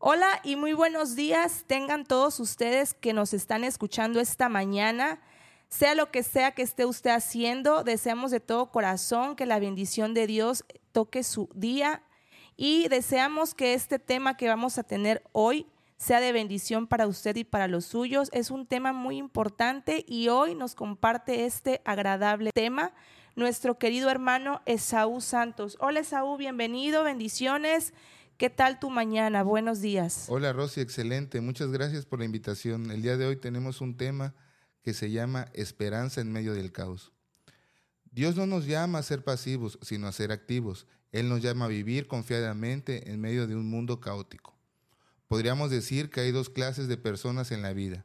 Hola y muy buenos días tengan todos ustedes que nos están escuchando esta mañana. Sea lo que sea que esté usted haciendo, deseamos de todo corazón que la bendición de Dios toque su día y deseamos que este tema que vamos a tener hoy sea de bendición para usted y para los suyos. Es un tema muy importante y hoy nos comparte este agradable tema nuestro querido hermano Esaú Santos. Hola Esaú, bienvenido, bendiciones. ¿Qué tal tu mañana? Buenos días. Hola Rosy, excelente. Muchas gracias por la invitación. El día de hoy tenemos un tema que se llama Esperanza en medio del caos. Dios no nos llama a ser pasivos, sino a ser activos. Él nos llama a vivir confiadamente en medio de un mundo caótico. Podríamos decir que hay dos clases de personas en la vida.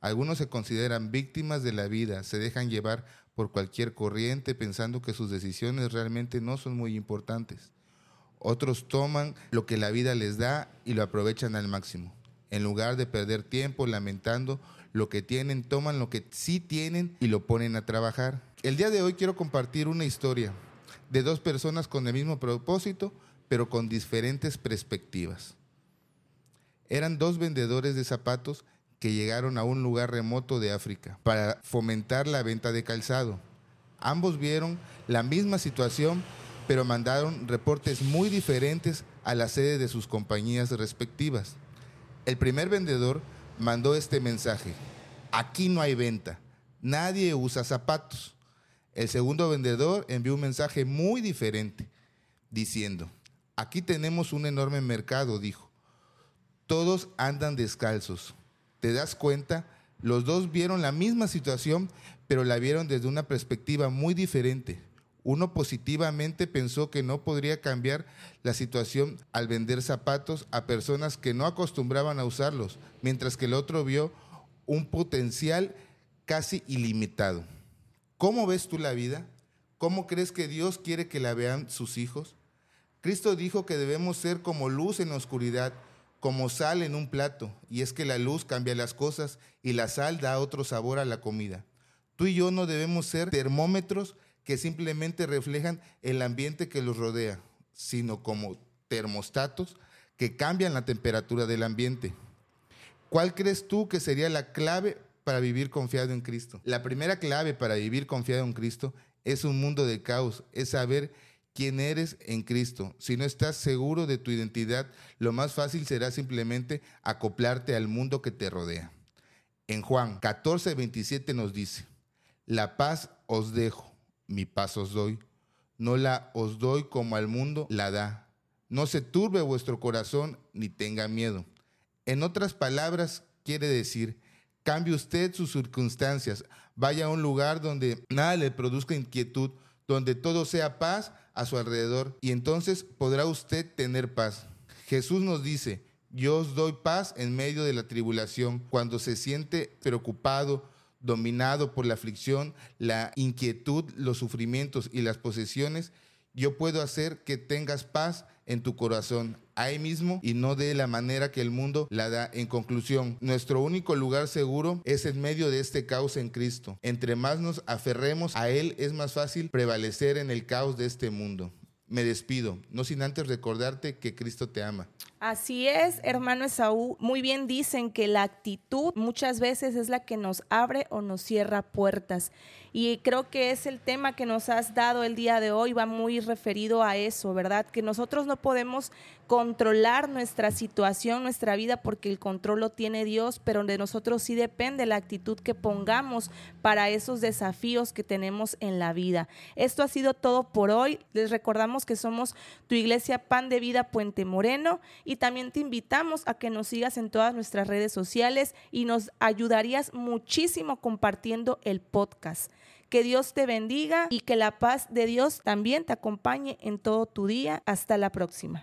Algunos se consideran víctimas de la vida, se dejan llevar por cualquier corriente pensando que sus decisiones realmente no son muy importantes. Otros toman lo que la vida les da y lo aprovechan al máximo. En lugar de perder tiempo lamentando lo que tienen, toman lo que sí tienen y lo ponen a trabajar. El día de hoy quiero compartir una historia de dos personas con el mismo propósito, pero con diferentes perspectivas. Eran dos vendedores de zapatos que llegaron a un lugar remoto de África para fomentar la venta de calzado. Ambos vieron la misma situación pero mandaron reportes muy diferentes a la sede de sus compañías respectivas. El primer vendedor mandó este mensaje, aquí no hay venta, nadie usa zapatos. El segundo vendedor envió un mensaje muy diferente, diciendo, aquí tenemos un enorme mercado, dijo. Todos andan descalzos. ¿Te das cuenta? Los dos vieron la misma situación, pero la vieron desde una perspectiva muy diferente. Uno positivamente pensó que no podría cambiar la situación al vender zapatos a personas que no acostumbraban a usarlos, mientras que el otro vio un potencial casi ilimitado. ¿Cómo ves tú la vida? ¿Cómo crees que Dios quiere que la vean sus hijos? Cristo dijo que debemos ser como luz en oscuridad, como sal en un plato, y es que la luz cambia las cosas y la sal da otro sabor a la comida. Tú y yo no debemos ser termómetros que simplemente reflejan el ambiente que los rodea, sino como termostatos que cambian la temperatura del ambiente. ¿Cuál crees tú que sería la clave para vivir confiado en Cristo? La primera clave para vivir confiado en Cristo es un mundo de caos, es saber quién eres en Cristo. Si no estás seguro de tu identidad, lo más fácil será simplemente acoplarte al mundo que te rodea. En Juan 14, 27 nos dice, la paz os dejo, mi paz os doy. No la os doy como al mundo la da. No se turbe vuestro corazón ni tenga miedo. En otras palabras, quiere decir, cambie usted sus circunstancias, vaya a un lugar donde nada le produzca inquietud, donde todo sea paz a su alrededor y entonces podrá usted tener paz. Jesús nos dice, yo os doy paz en medio de la tribulación, cuando se siente preocupado, dominado por la aflicción, la inquietud, los sufrimientos y las posesiones, yo puedo hacer que tengas paz en tu corazón ahí mismo y no de la manera que el mundo la da. En conclusión, nuestro único lugar seguro es en medio de este caos en Cristo. Entre más nos aferremos a Él, es más fácil prevalecer en el caos de este mundo. Me despido, no sin antes recordarte que Cristo te ama. Así es, hermano Esaú. Muy bien dicen que la actitud muchas veces es la que nos abre o nos cierra puertas. Y creo que es el tema que nos has dado el día de hoy, va muy referido a eso, ¿verdad? Que nosotros no podemos controlar nuestra situación, nuestra vida, porque el control lo tiene Dios, pero de nosotros sí depende la actitud que pongamos para esos desafíos que tenemos en la vida. Esto ha sido todo por hoy. Les recordamos que somos tu iglesia Pan de Vida Puente Moreno y también te invitamos a que nos sigas en todas nuestras redes sociales y nos ayudarías muchísimo compartiendo el podcast. Que Dios te bendiga y que la paz de Dios también te acompañe en todo tu día. Hasta la próxima.